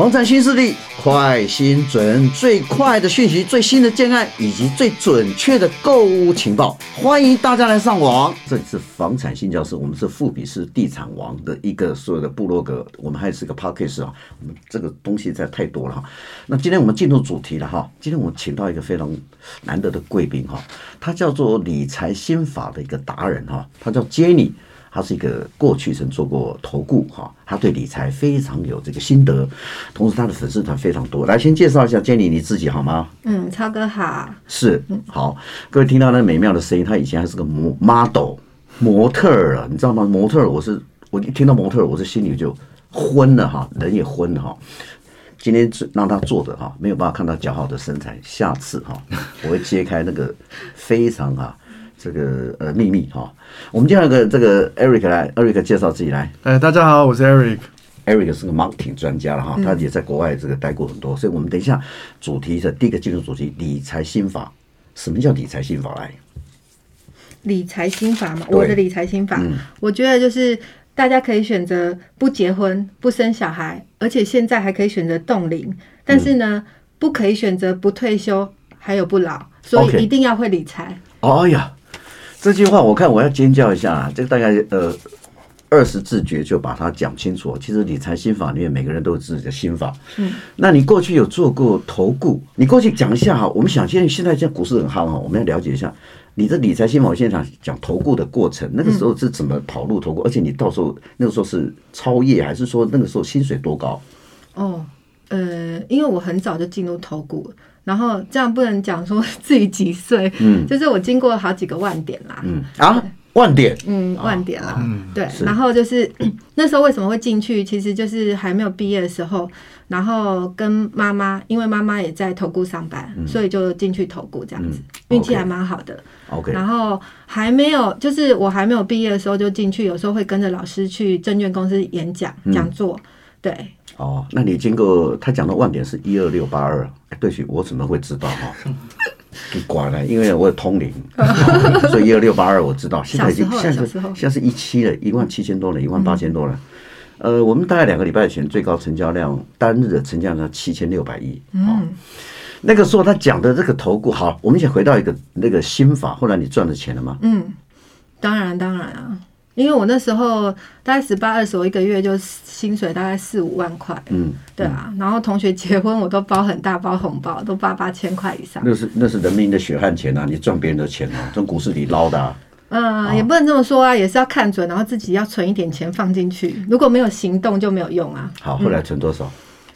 房产新势力，快、新、准，最快的讯息，最新的建案，以及最准确的购物情报，欢迎大家来上网。这里是房产新教室，我们是富比士地产王的一个所有的部落格，我们还是个 podcast 啊。我们这个东西在太多了哈。那今天我们进入主题了哈。今天我们请到一个非常难得的贵宾哈，他叫做理财心法的一个达人哈，他叫 Jenny。他是一个过去曾做过投顾哈，他对理财非常有这个心得，同时他的粉丝团非常多。来，先介绍一下 Jenny 你自己好吗？嗯，超哥好。是，好，各位听到那美妙的声音，他以前还是个模 model 模特儿啊，你知道吗？模特儿，我是我一听到模特儿，我是心里就昏了哈，人也昏了哈。今天是让他坐着哈，没有办法看到姣好的身材，下次哈，我会揭开那个非常啊。这个呃秘密哈，我们叫个这个 Eric 来，Eric 介绍自己来。哎，大家好，我是 Eric。Eric 是个 marketing 专家了哈，他也在国外这个待过很多，所以我们等一下主题的第一个进入主题理财心法。什么叫理财心法来？理财心法嘛，我的理财心法，嗯、我觉得就是大家可以选择不结婚、不生小孩，而且现在还可以选择冻龄，但是呢，嗯、不可以选择不退休，还有不老，所以一定要会理财。Okay. 哎呀。这句话我看我要尖叫一下啊，这个大概呃二十字诀就把它讲清楚。其实理财心法里面每个人都有自己的心法。嗯，那你过去有做过投顾？你过去讲一下哈。我们想现在现在这股市很夯哈，我们要了解一下你的理财心法。我现在讲投顾的过程，那个时候是怎么跑路投顾？而且你到时候那个时候是超业，还是说那个时候薪水多高？哦，呃，因为我很早就进入投顾。然后这样不能讲说自己几岁，嗯，就是我经过好几个万点啦，嗯。啊，万点，嗯，万点啦，嗯，对，然后就是 那时候为什么会进去，其实就是还没有毕业的时候，然后跟妈妈，因为妈妈也在投顾上班，所以就进去投顾这样子，运气还蛮好的，OK，然后还没有，就是我还没有毕业的时候就进去，有时候会跟着老师去证券公司演讲讲座，对。哦，那你经过他讲的万点是一二六八二，对不起，我怎么会知道哈？你管了，因为我有通灵，所以一二六八二我知道。现在已经现在是现在是一七了，一万七千多了，一万八千多了。嗯、呃，我们大概两个礼拜前最高成交量单日的成交量七千六百亿。嗯，那个时候他讲的这个投顾，好，我们先回到一个那个心法。后来你赚了钱了吗？嗯，当然当然啊。因为我那时候大概十八二十，我一个月就薪水大概四五万块，嗯，对啊，然后同学结婚我都包很大包红包，都八八千块以上。那是那是人民的血汗钱啊，你赚别人的钱啊，从股市里捞的啊。嗯，呃，也不能这么说啊，也是要看准，然后自己要存一点钱放进去，如果没有行动就没有用啊。好，后来存多少？嗯，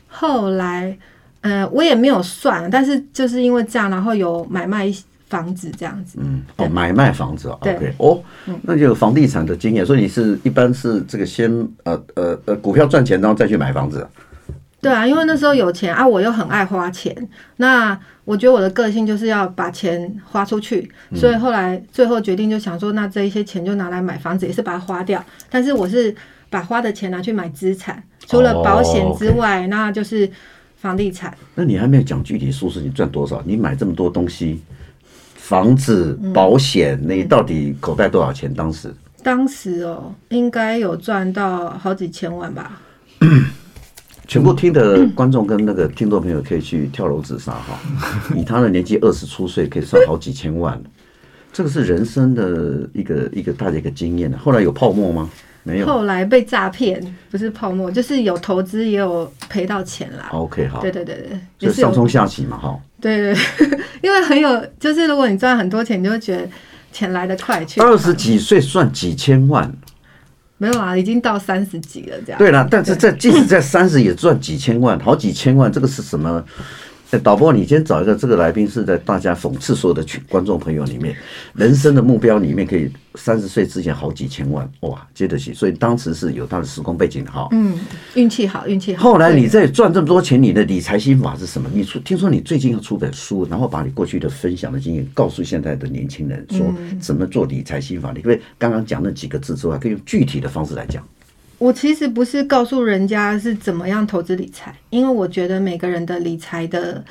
后来，呃，我也没有算，但是就是因为这样，然后有买卖。房子这样子，嗯，哦，买卖房子，OK，哦，那就有房地产的经验，所以你是一般是这个先呃呃呃股票赚钱，然后再去买房子。对啊，因为那时候有钱啊，我又很爱花钱，那我觉得我的个性就是要把钱花出去，所以后来最后决定就想说，那这一些钱就拿来买房子，也是把它花掉，但是我是把花的钱拿去买资产，除了保险之外，那就是房地产。那你还没有讲具体数字，你赚多少？你买这么多东西。房子保险，你到底口袋多少钱？当时，当时哦，应该有赚到好几千万吧。全部听的观众跟那个听众朋友可以去跳楼自杀哈！以他的年纪二十出岁，可以赚好几千万，这个是人生的一个一个大的一个经验。后来有泡沫吗？没有。后来被诈骗，不是泡沫，就是有投资也有赔到钱啦。OK，好。对对对对，就是上冲下起嘛，哈。对对，因为很有，就是如果你赚很多钱，你就会觉得钱来得快去。二十几岁赚几千万，没有啊，已经到三十几了，这样。对啦，但是在即使在三十也赚几千万，好几千万，这个是什么？导播，你先找一个这个来宾，是在大家讽刺所有的群观众朋友里面，人生的目标里面可以三十岁之前好几千万哇，接得起，所以当时是有他的时空背景的哈。嗯，运气好，运气好。后来你在赚这么多钱，你的理财心法是什么？你出听说你最近要出本书，然后把你过去的分享的经验告诉现在的年轻人，说怎么做理财心法。你可不可以刚刚讲那几个字之外，可以用具体的方式来讲？我其实不是告诉人家是怎么样投资理财，因为我觉得每个人的理财的，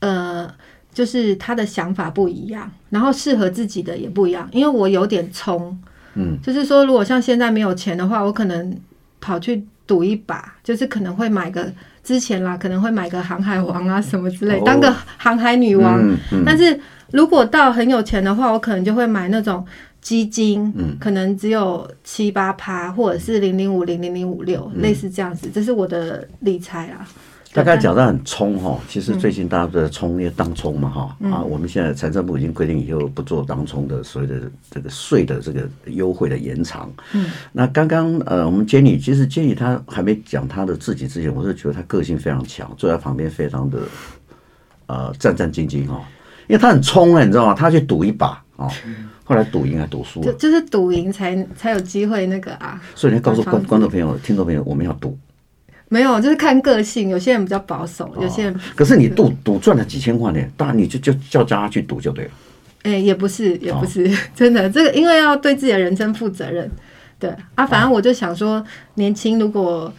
呃，就是他的想法不一样，然后适合自己的也不一样。因为我有点冲，嗯，就是说，如果像现在没有钱的话，我可能跑去赌一把，就是可能会买个之前啦，可能会买个航海王啊什么之类，当个航海女王。哦嗯嗯、但是如果到很有钱的话，我可能就会买那种基金，嗯、可能只有七八趴，或者是零零五零零零五六，类似这样子，这是我的理财啊。大概讲到很冲哈，其实最近大家都在冲，因为当冲嘛哈啊，我们现在财政部已经规定以后不做当冲的所谓的这个税的这个优惠的延长。嗯，那刚刚呃，我们 Jenny 其实 Jenny 她还没讲她的自己之前，我是觉得她个性非常强，坐在旁边非常的呃战战兢兢哈，因为她很冲哎，你知道吗？她去赌一把啊，后来赌赢还赌输了，就就是赌赢才才有机会那个啊。所以你要告诉观观众朋友、听众朋友，我们要赌。没有，就是看个性。有些人比较保守，有些人。可是你赌赌赚了几千万呢？当然你就就叫叫他去赌就对了。哎，也不是，也不是 真的。这个因为要对自己的人生负责任。对啊，反正我就想说，年轻如果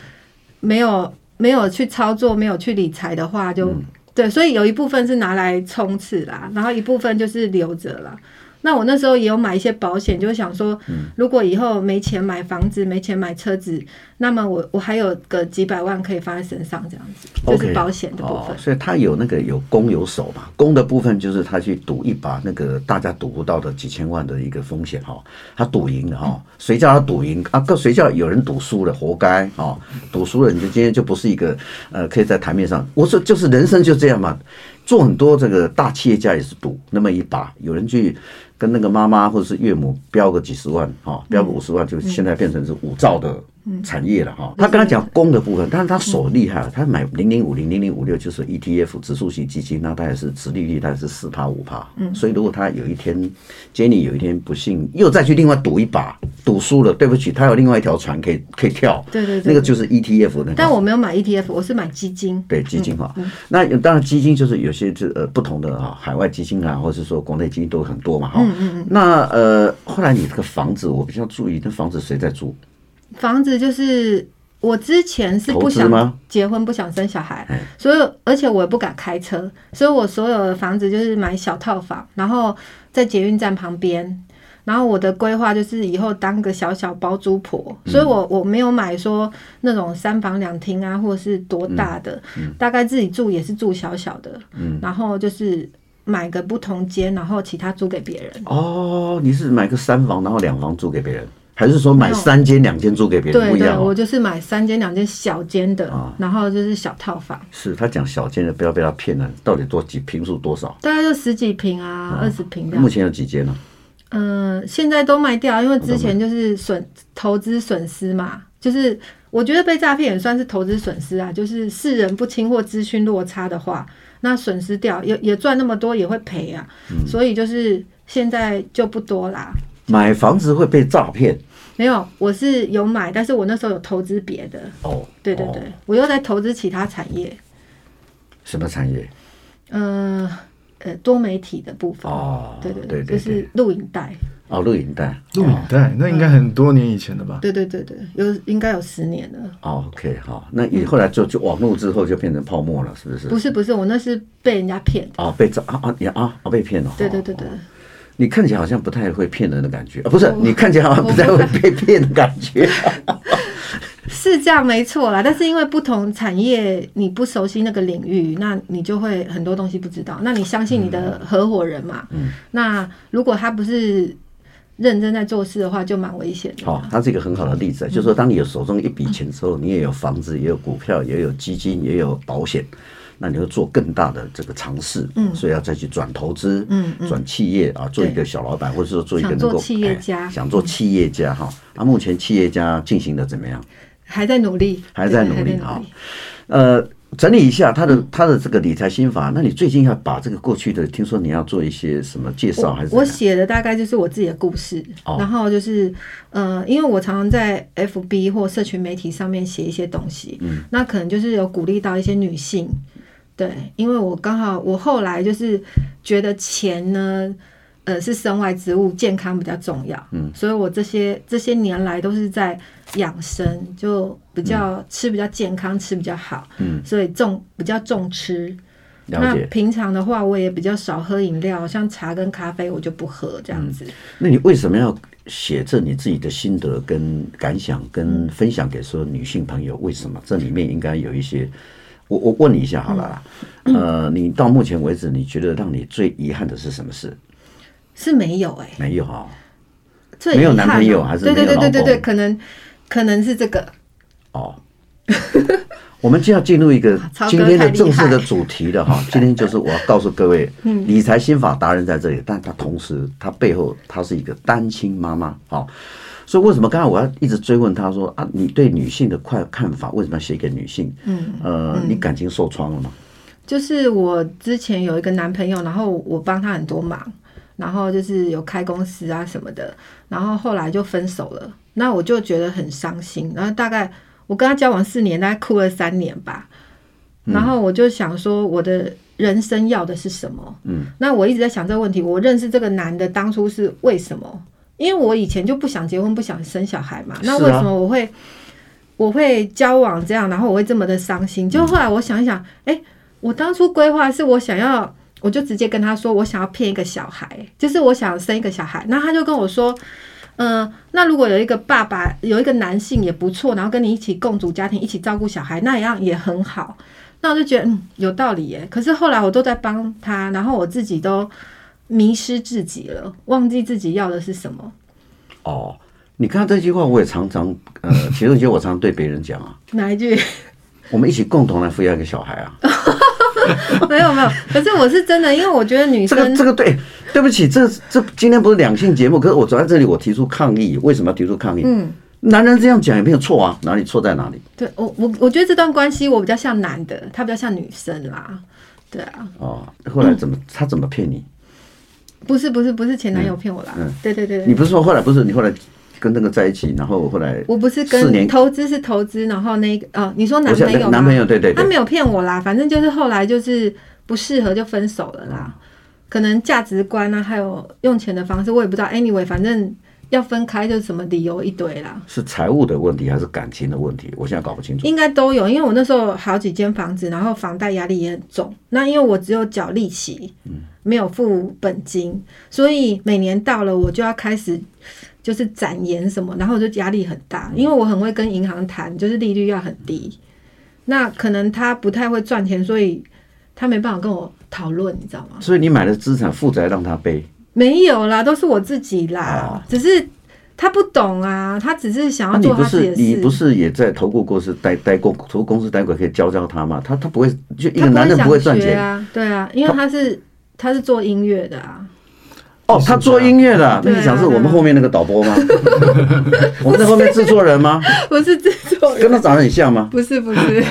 没有没有去操作，没有去理财的话，就对。所以有一部分是拿来冲刺啦，然后一部分就是留着啦。那我那时候也有买一些保险，就是想说，如果以后没钱买房子，没钱买车子，那么我我还有个几百万可以放在身上，这样子就是保险的部分。Okay. 哦，所以他有那个有攻有守嘛，攻的部分就是他去赌一把那个大家赌不到的几千万的一个风险哈，他赌赢了哈，谁叫他赌赢啊？谁叫有人赌输了，活该啊！赌输了你就今天就不是一个呃可以在台面上。我说就是人生就这样嘛，做很多这个大企业家也是赌那么一把，有人去。跟那个妈妈或者是岳母标个几十万哈，标个五十万，就现在变成是五兆的产业了哈。他刚才讲公的部分，但是他手厉害了，他买零零五零零零五六就是 ETF 指数型基金，那他也是殖利率，大概是四趴五趴。所以如果他有一天 Jenny 有一天不幸又再去另外赌一把，赌输了，对不起，他有另外一条船可以可以跳。对对，那个就是 ETF 的。但我没有买 ETF，我是买基金。对基金哈，那当然基金就是有些这呃不同的啊，海外基金啊，或者是说国内基金都很多嘛哈。嗯嗯，那呃，后来你这个房子，我比较注意，那房子谁在住？房子就是我之前是不想结婚，不想生小孩，所以而且我也不敢开车，所以我所有的房子就是买小套房，然后在捷运站旁边。然后我的规划就是以后当个小小包租婆，所以我我没有买说那种三房两厅啊，或者是多大的，大概自己住也是住小小的，然后就是。买个不同间，然后其他租给别人。哦，你是买个三房，然后两房租给别人，还是说买三间两间租给别人？对对，我就是买三间两间小间的，然后就是小套房。是他讲小间的，不要被他骗了。到底多几平数多少？大概就十几平啊，二十平。目前有几间呢？嗯，现在都卖掉，因为之前就是损投资损失嘛。就是我觉得被诈骗也算是投资损失啊。就是世人不清或资讯落差的话。那损失掉也也赚那么多也会赔啊，嗯、所以就是现在就不多啦。买房子会被诈骗？没有，我是有买，但是我那时候有投资别的。哦，对对对，哦、我又在投资其他产业。什么产业？嗯、呃。呃，多媒体的部分哦，对对对，就是录影带哦，录影带，录影带，那应该很多年以前的吧？对对对对，有应该有十年了。哦，OK，好，那你后来就就网络之后就变成泡沫了，是不是？不是不是，我那是被人家骗哦，被诈啊啊你啊啊被骗了。对对对对，你看起来好像不太会骗人的感觉啊，不是？你看起来好像不太会被骗的感觉。是这样没错啦，但是因为不同产业你不熟悉那个领域，那你就会很多东西不知道。那你相信你的合伙人嘛？嗯，那如果他不是认真在做事的话，就蛮危险的。好，他是一个很好的例子，就是说，当你有手中一笔钱之后，你也有房子，也有股票，也有基金，也有保险，那你会做更大的这个尝试。嗯，所以要再去转投资，嗯，转企业啊，做一个小老板，或者说做一个能够企业家，想做企业家哈。那目前企业家进行的怎么样？还在努力，还在努力啊！呃，整理一下他的他的这个理财心法。那你最近要把这个过去的，听说你要做一些什么介绍？还是我写的大概就是我自己的故事。然后就是呃，因为我常常在 FB 或社群媒体上面写一些东西，嗯，那可能就是有鼓励到一些女性。对，因为我刚好我后来就是觉得钱呢。呃，是身外之物，健康比较重要。嗯，所以我这些这些年来都是在养生，就比较吃比较健康，吃比较好。嗯，所以重比较重吃。了解。那平常的话，我也比较少喝饮料，像茶跟咖啡，我就不喝这样子。嗯，那你为什么要写这你自己的心得跟感想，跟分享给所有女性朋友？为什么这里面应该有一些我我问你一下好了啦，嗯、呃，你到目前为止，你觉得让你最遗憾的是什么事？是没有哎、欸，没有哈、哦，没有男朋友还是？对对对对对，可能可能是这个。哦。我们就要进入一个 今天的正式的主题了哈。今天就是我要告诉各位，理财心法达人在这里，但他同时他背后他是一个单亲妈妈，好，所以为什么刚才我要一直追问他说啊，你对女性的快看法为什么要写给女性？嗯，呃，你感情受创了吗？就是我之前有一个男朋友，然后我帮他很多忙，然后就是有开公司啊什么的，然后后来就分手了，那我就觉得很伤心，然后大概。我跟他交往四年，大概哭了三年吧。然后我就想说，我的人生要的是什么？嗯，那我一直在想这个问题。我认识这个男的当初是为什么？因为我以前就不想结婚，不想生小孩嘛。那为什么我会我会交往这样，然后我会这么的伤心？就后来我想一想，哎，我当初规划是我想要，我就直接跟他说，我想要骗一个小孩，就是我想生一个小孩。那他就跟我说。嗯、呃，那如果有一个爸爸，有一个男性也不错，然后跟你一起共组家庭，一起照顾小孩，那样也很好。那我就觉得嗯，有道理耶。可是后来我都在帮他，然后我自己都迷失自己了，忘记自己要的是什么。哦，你看这句话，我也常常呃，其实我常常对别人讲啊。哪一句？我们一起共同来抚养一个小孩啊。没有没有，可是我是真的，因为我觉得女生这个这个对，对不起，这这今天不是两性节目，可是我走在这里，我提出抗议，为什么要提出抗议？嗯，男人这样讲也没有错啊，哪里错在哪里？对我我我觉得这段关系我比较像男的，他比较像女生啦，对啊。哦，后来怎么、嗯、他怎么骗你？不是不是不是前男友骗我啦，嗯，对对对，对，你不是说后来不是你后来。跟那个在一起，然后后来我不是跟投资是投资，然后那个哦，你说男朋友男朋友对对，他没有骗我啦，反正就是后来就是不适合就分手了啦，可能价值观啊，还有用钱的方式，我也不知道。Anyway，反正要分开就是什么理由一堆啦。是财务的问题还是感情的问题？我现在搞不清楚。应该都有，因为我那时候好几间房子，然后房贷压力也很重。那因为我只有缴利息，没有付本金，所以每年到了我就要开始。就是展延什么，然后我就压力很大，因为我很会跟银行谈，就是利率要很低。那可能他不太会赚钱，所以他没办法跟我讨论，你知道吗？所以你买的资产负债让他背？没有啦，都是我自己啦。哦、只是他不懂啊，他只是想要做他自己的事。你不是也在投顾公司待待过，投顾公司待过，可以教教他嘛？他他不会，就一个男人不会赚钱啊？对啊，因为他是他，他是做音乐的啊。哦，他做音乐的，那你想是我们后面那个导播吗？我们在后面制作人吗？不是制作人，跟他长得很像吗？不是不是，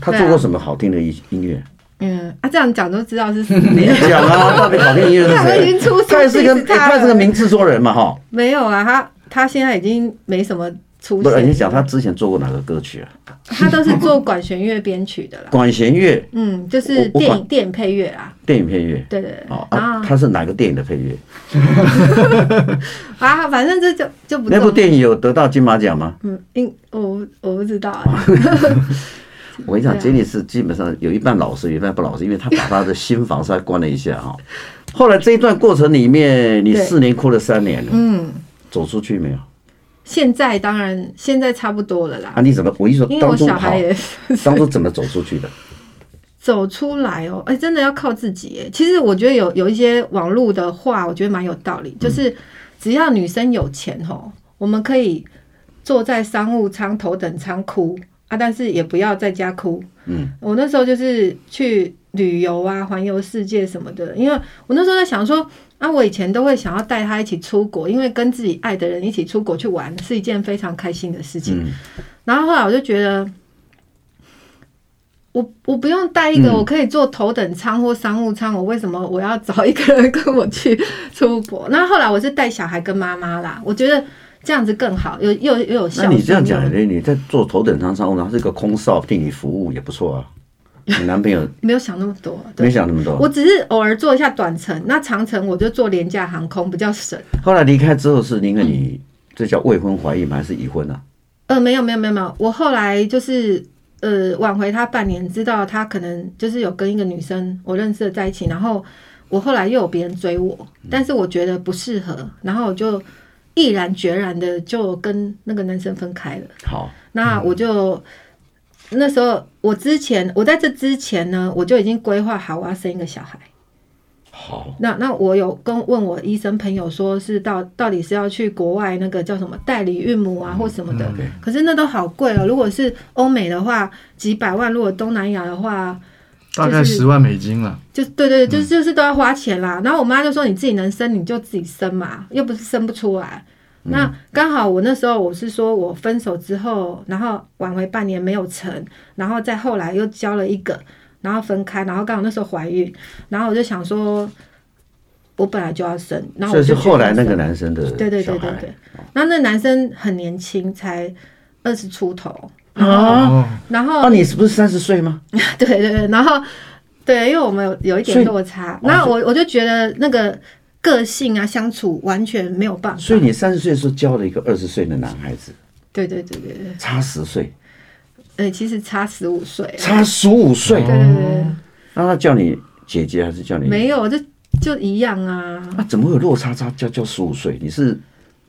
他做过什么好听的音音乐？嗯啊，这样讲都知道是 谁。你讲啊，到底好听的音乐？他已经出，他也是个，他是个名制作人嘛，哈。没有啊，他他现在已经没什么。不是，你讲他之前做过哪个歌曲啊？他都是做管弦乐编曲的啦。管弦乐，嗯，就是电影电影配乐啊。电影配乐，对对对。哦啊，他是哪个电影的配乐？啊，反正这就就不。那部电影有得到金马奖吗？嗯，应我我不知道啊。我跟你讲，杰尼斯基本上有一半老实，有一半不老实，因为他把他的心房稍微关了一下哈。后来这一段过程里面，你四年哭了三年了，嗯，走出去没有？现在当然，现在差不多了啦。啊，你怎么？我一说，因为我小孩也当初怎么走出去的？走出来哦，哎、欸，真的要靠自己哎。其实我觉得有有一些网络的话，我觉得蛮有道理。就是只要女生有钱吼，我们可以坐在商务舱头等舱哭啊，但是也不要在家哭。嗯，我那时候就是去旅游啊，环游世界什么的。因为我那时候在想说。那、啊、我以前都会想要带他一起出国，因为跟自己爱的人一起出国去玩是一件非常开心的事情。嗯、然后后来我就觉得，我我不用带一个，我可以坐头等舱或商务舱，我为什么我要找一个人跟我去出国？那后来我是带小孩跟妈妈啦，我觉得这样子更好，又又又有效。那你这样讲，你在做头等舱商务舱是一个空少替你服务也不错啊。你男朋友 没有想那么多，没想那么多。我只是偶尔做一下短程，那长程我就做廉价航空比较省。后来离开之后是因为你这叫未婚怀孕吗？还是已婚啊？呃，没有没有没有没有，我后来就是呃挽回他半年，知道他可能就是有跟一个女生我认识的在一起，然后我后来又有别人追我，但是我觉得不适合，然后我就毅然决然的就跟那个男生分开了。好，那我就。那时候我之前我在这之前呢，我就已经规划好我要生一个小孩。好，那那我有跟问我医生朋友说，是到到底是要去国外那个叫什么代理孕母啊，或什么的，嗯 okay. 可是那都好贵哦。如果是欧美的话，几百万；如果东南亚的话，大概十万美金了。就对对，就是就是都要花钱啦。然后我妈就说：“你自己能生你就自己生嘛，又不是生不出来。”那刚好我那时候我是说我分手之后，然后挽回半年没有成，然后再后来又交了一个。然后分开，然后刚好那时候怀孕，然后我就想说，我本来就要生，然后我就是后来那个男生的对对对对对，然后那男生很年轻，才二十出头啊，然后啊，你是不是三十岁吗？对对对，然后对，因为我们有有一点落差，然后我我就觉得那个个性啊，相处完全没有办法，所以你三十岁的时候交了一个二十岁的男孩子，对对对对对，差十岁。哎、欸，其实差十五岁，差十五岁，对对对。那他叫你姐姐还是叫你？没有，就就一样啊。那、啊、怎么会有落差？差叫叫十五岁？你是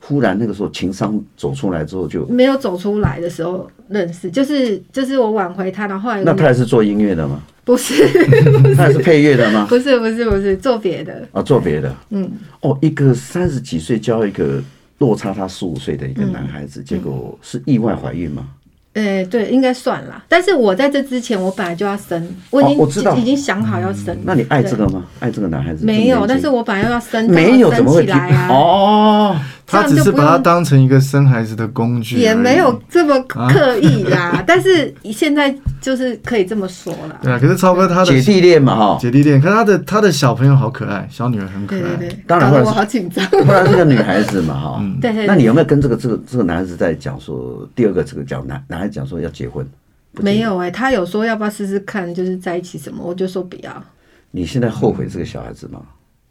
忽然那个时候情商走出来之后就没有走出来的时候认识，就是就是我挽回他，然后后来那他也是做音乐的吗？不是，他也是配乐的吗？不是不是不是做别的啊，做别的。嗯，哦，一个三十几岁交一个落差他十五岁的一个男孩子，嗯、结果是意外怀孕吗？诶、欸，对，应该算啦。但是我在这之前，我本来就要生，我已经、哦、我知道已经想好要生。那你爱这个吗？爱这个男孩子？没有，但是我本来要生，没有怎么会起来啊？哦，他只是把它当成一个生孩子的工具，也没有这么刻意啦。啊、但是现在就是可以这么说了。对啊，可是超哥他的姐弟恋嘛，哈，姐弟恋。可是他的他的小朋友好可爱，小女儿很可爱。对对对，当然，我好紧张。不然是个女孩子嘛，哈。对对。那你有没有跟这个这个这个男孩子在讲说，第二个这个讲男男孩讲说要结婚？没有哎、欸，他有说要不要试试看，就是在一起什么，我就说不要。你现在后悔这个小孩子吗？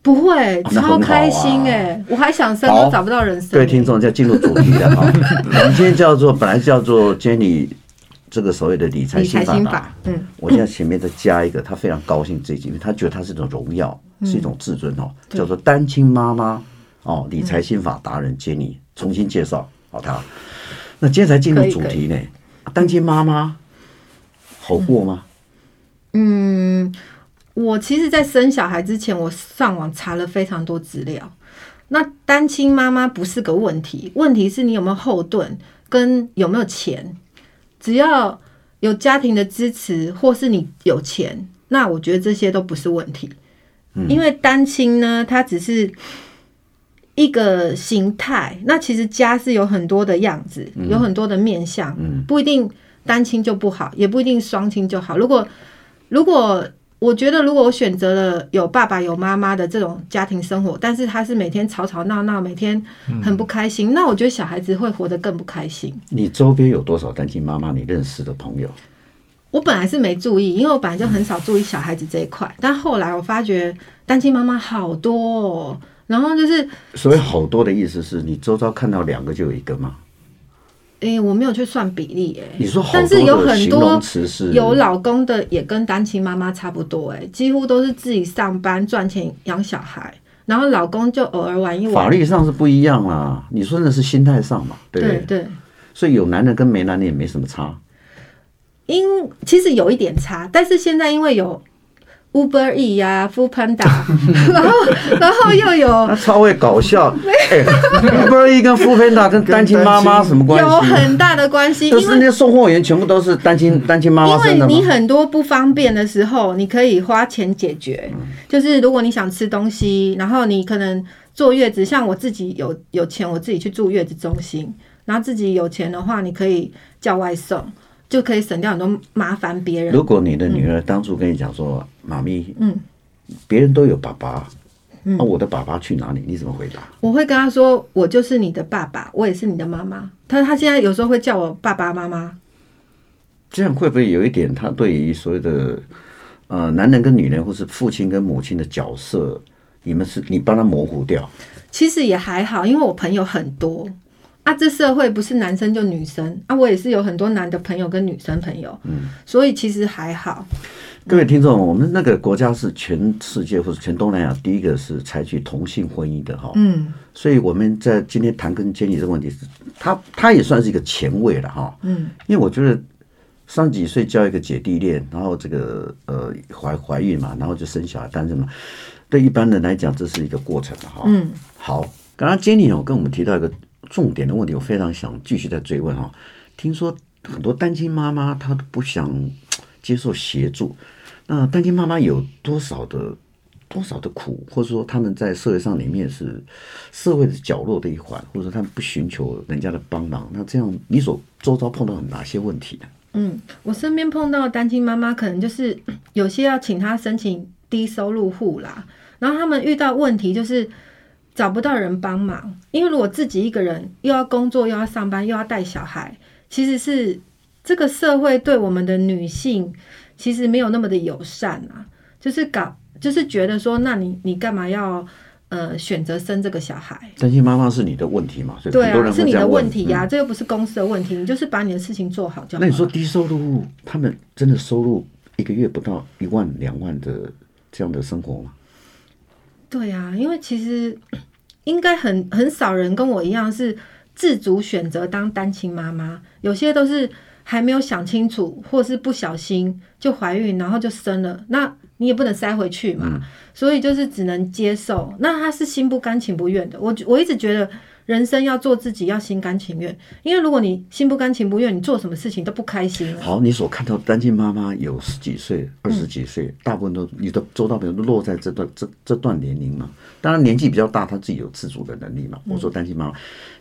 不会，超开心哎、欸！我还想生，都找不到人生。各位听众，就要进入主题了哈。我们今天叫做本来叫做 Jenny 这个所谓的理财心法，嗯，我现在前面再加一个，他非常高兴这一集，因为他觉得他是一种荣耀，是一种自尊哦，叫做单亲妈妈哦，理财心法达人 Jenny 重新介绍好他。那今天才进入主题呢，单亲妈妈。好过吗？嗯，我其实，在生小孩之前，我上网查了非常多资料。那单亲妈妈不是个问题，问题是你有没有后盾，跟有没有钱。只要有家庭的支持，或是你有钱，那我觉得这些都不是问题。因为单亲呢，它只是一个形态。那其实家是有很多的样子，有很多的面向，不一定。单亲就不好，也不一定双亲就好。如果如果我觉得，如果我选择了有爸爸有妈妈的这种家庭生活，但是他是每天吵吵闹闹，每天很不开心，嗯、那我觉得小孩子会活得更不开心。你周边有多少单亲妈妈？你认识的朋友？我本来是没注意，因为我本来就很少注意小孩子这一块，嗯、但后来我发觉单亲妈妈好多，哦，然后就是所谓好多的意思是你周遭看到两个就有一个吗？哎、欸，我没有去算比例哎、欸。你说，但是有很多有老公的也跟单亲妈妈差不多哎、欸，几乎都是自己上班赚钱养小孩，然后老公就偶尔玩一玩。法律上是不一样啦，你说的是心态上嘛，对不对？对，对。所以有男人跟没男人也没什么差。因其实有一点差，但是现在因为有。Uber E 呀，Foodpanda，然后然后又有，他超会搞笑。哎，Uber E 跟 Foodpanda 跟单亲妈妈什么关系？有很大的关系，就是那些送货员全部都是单亲单亲妈妈。因为你很多不方便的时候，你可以花钱解决。就是如果你想吃东西，然后你可能坐月子，像我自己有有钱，我自己去住月子中心，然后自己有钱的话，你可以叫外送。就可以省掉很多麻烦别人。如果你的女儿当初跟你讲说：“妈咪，嗯，别人都有爸爸，那我的爸爸去哪里？”你怎么回答？我会跟她说：“我就是你的爸爸，我也是你的妈妈。”她她现在有时候会叫我爸爸妈妈。这样会不会有一点？他对于所有的呃男人跟女人，或是父亲跟母亲的角色，你们是你帮他模糊掉？其实也还好，因为我朋友很多。啊，这社会不是男生就女生啊，我也是有很多男的朋友跟女生朋友，嗯，所以其实还好。各位听众，我们那个国家是全世界或者全东南亚第一个是采取同性婚姻的哈，嗯，所以我们在今天谈跟 Jenny 这个问题是，他他也算是一个前卫了哈，嗯，因为我觉得三十几岁交一个姐弟恋，然后这个呃怀怀孕嘛，然后就生小孩，单身嘛，对一般人来讲，这是一个过程哈。嗯，好，刚刚 Jenny 哦跟我们提到一个重点的问题，我非常想继续再追问哈。听说很多单亲妈妈她都不想接受协助，那单亲妈妈有多少的？多少的苦，或者说他们在社会上里面是社会的角落的一环，或者说他们不寻求人家的帮忙，那这样你所周遭碰到哪些问题呢？嗯，我身边碰到单亲妈妈，可能就是有些要请他申请低收入户啦，然后他们遇到问题就是找不到人帮忙，因为如果自己一个人又要工作又要上班又要带小孩，其实是这个社会对我们的女性其实没有那么的友善啊，就是搞。就是觉得说，那你你干嘛要呃选择生这个小孩？担心妈妈是你的问题嘛？所以对啊，是你的问题呀、啊，嗯、这又不是公司的问题，你就是把你的事情做好就好。那你说低收入户，他们真的收入一个月不到一万两万的这样的生活吗？对啊，因为其实应该很很少人跟我一样是自主选择当单亲妈妈，有些都是还没有想清楚，或是不小心就怀孕，然后就生了那。你也不能塞回去嘛，嗯、所以就是只能接受。那他是心不甘情不愿的。我我一直觉得人生要做自己，要心甘情愿。因为如果你心不甘情不愿，你做什么事情都不开心。好，你所看到单亲妈妈有十几岁、二十几岁，嗯、大部分都你的周到朋友都落在这段这这段年龄嘛。当然年纪比较大，他自己有自主的能力嘛。我说单亲妈妈，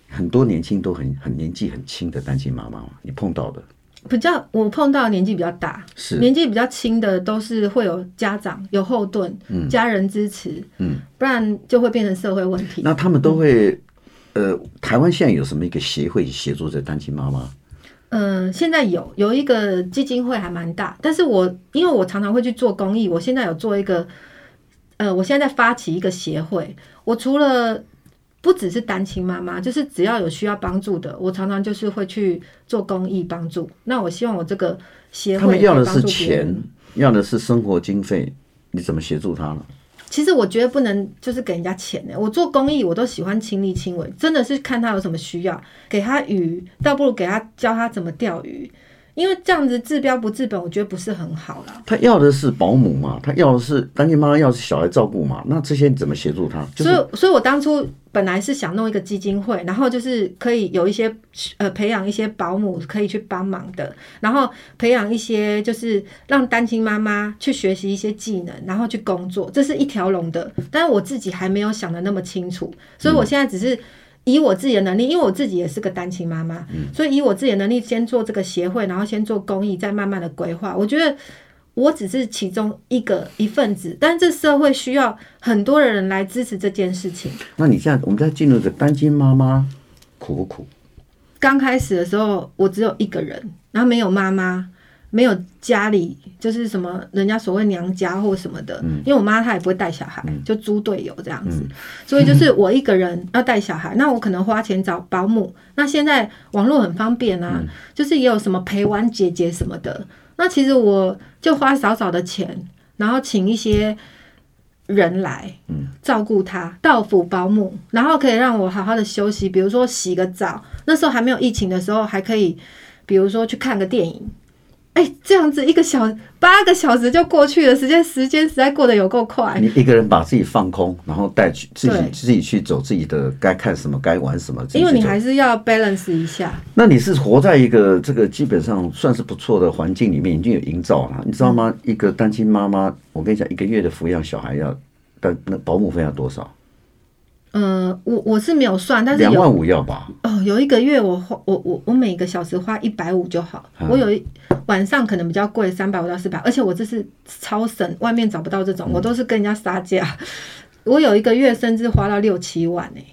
很多年轻都很很年纪很轻的单亲妈妈，你碰到的。比较我碰到年纪比较大，是年纪比较轻的都是会有家长有后盾，嗯，家人支持，嗯，不然就会变成社会问题。那他们都会，嗯、呃，台湾现在有什么一个协会协助这单亲妈妈？嗯、呃，现在有有一个基金会还蛮大，但是我因为我常常会去做公益，我现在有做一个，呃，我现在在发起一个协会，我除了。不只是单亲妈妈，就是只要有需要帮助的，我常常就是会去做公益帮助。那我希望我这个协会，他们要的是钱，要的是生活经费，你怎么协助他呢？其实我觉得不能就是给人家钱呢。我做公益，我都喜欢亲力亲为，真的是看他有什么需要，给他鱼，倒不如给他教他怎么钓鱼。因为这样子治标不治本，我觉得不是很好了。他要的是保姆嘛，他要的是单亲妈妈，要小孩照顾嘛。那这些你怎么协助他？就是、所以，所以我当初本来是想弄一个基金会，然后就是可以有一些呃培养一些保姆可以去帮忙的，然后培养一些就是让单亲妈妈去学习一些技能，然后去工作，这是一条龙的。但是我自己还没有想的那么清楚，所以我现在只是。以我自己的能力，因为我自己也是个单亲妈妈，嗯、所以以我自己的能力先做这个协会，然后先做公益，再慢慢的规划。我觉得我只是其中一个一份子，但这社会需要很多的人来支持这件事情。那你现在我们在进入一个单亲妈妈苦不苦？刚开始的时候，我只有一个人，然后没有妈妈。没有家里就是什么人家所谓娘家或什么的，嗯、因为我妈她也不会带小孩，嗯、就猪队友这样子，嗯、所以就是我一个人要带小孩，嗯、那我可能花钱找保姆。那现在网络很方便啊，嗯、就是也有什么陪玩姐姐什么的。那其实我就花少少的钱，然后请一些人来照顾她，到府保姆，然后可以让我好好的休息，比如说洗个澡。那时候还没有疫情的时候，还可以，比如说去看个电影。哎、欸，这样子一个小八个小时就过去了，时间时间实在过得有够快。你一个人把自己放空，然后带去自己自己去走自己的该看什么该玩什么。因为你还是要 balance 一下。那你是活在一个这个基本上算是不错的环境里面，已经有营造了，你知道吗？嗯、一个单亲妈妈，我跟你讲，一个月的抚养小孩要，但那保姆费要多少？嗯、呃，我我是没有算，但是两万五要吧？哦，有一个月我花我我我每个小时花一百五就好。嗯、我有一晚上可能比较贵，三百五到四百，而且我这是超省，外面找不到这种，嗯、我都是跟人家杀价。我有一个月甚至花到六七万呢、欸。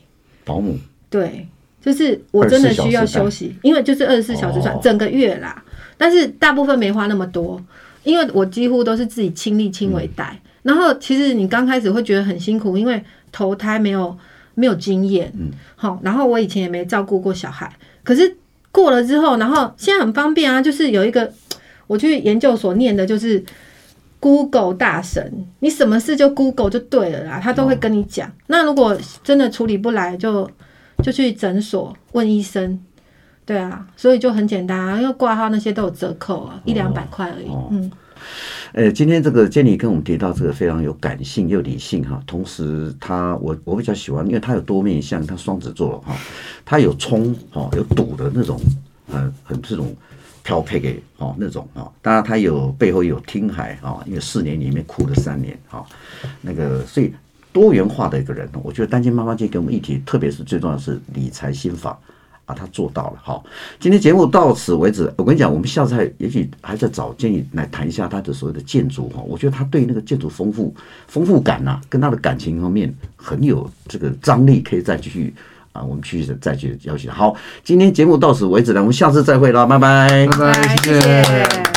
保姆对，就是我真的需要休息，因为就是二十四小时算、哦、整个月啦。但是大部分没花那么多，因为我几乎都是自己亲力亲为带。嗯、然后其实你刚开始会觉得很辛苦，因为头胎没有。没有经验，嗯，好，然后我以前也没照顾过小孩，可是过了之后，然后现在很方便啊，就是有一个我去研究所念的，就是 Google 大神，你什么事就 Google 就对了啦，他都会跟你讲。哦、那如果真的处理不来就，就就去诊所问医生。对啊，所以就很简单啊，因为挂号那些都有折扣啊，一两百块而已。哦、嗯，呃，今天这个 Jenny 跟我们提到这个非常有感性又理性哈，同时他我我比较喜欢，因为他有多面相，他双子座哈，他有冲哈有赌的那种，呃，很这种漂配给哦那种啊，当然他有背后有听海啊，因为四年里面哭了三年哈，那个所以多元化的一个人，我觉得单亲妈妈今天给我们一提，特别是最重要是理财心法。啊，他做到了。好，今天节目到此为止。我跟你讲，我们下次还也许还在找建议来谈一下他的所谓的建筑哈。我觉得他对那个建筑丰富丰富感呐、啊，跟他的感情方面很有这个张力，可以再继续啊，我们继续再去邀请。好，今天节目到此为止了，我们下次再会了，拜拜，拜拜，谢谢。谢谢。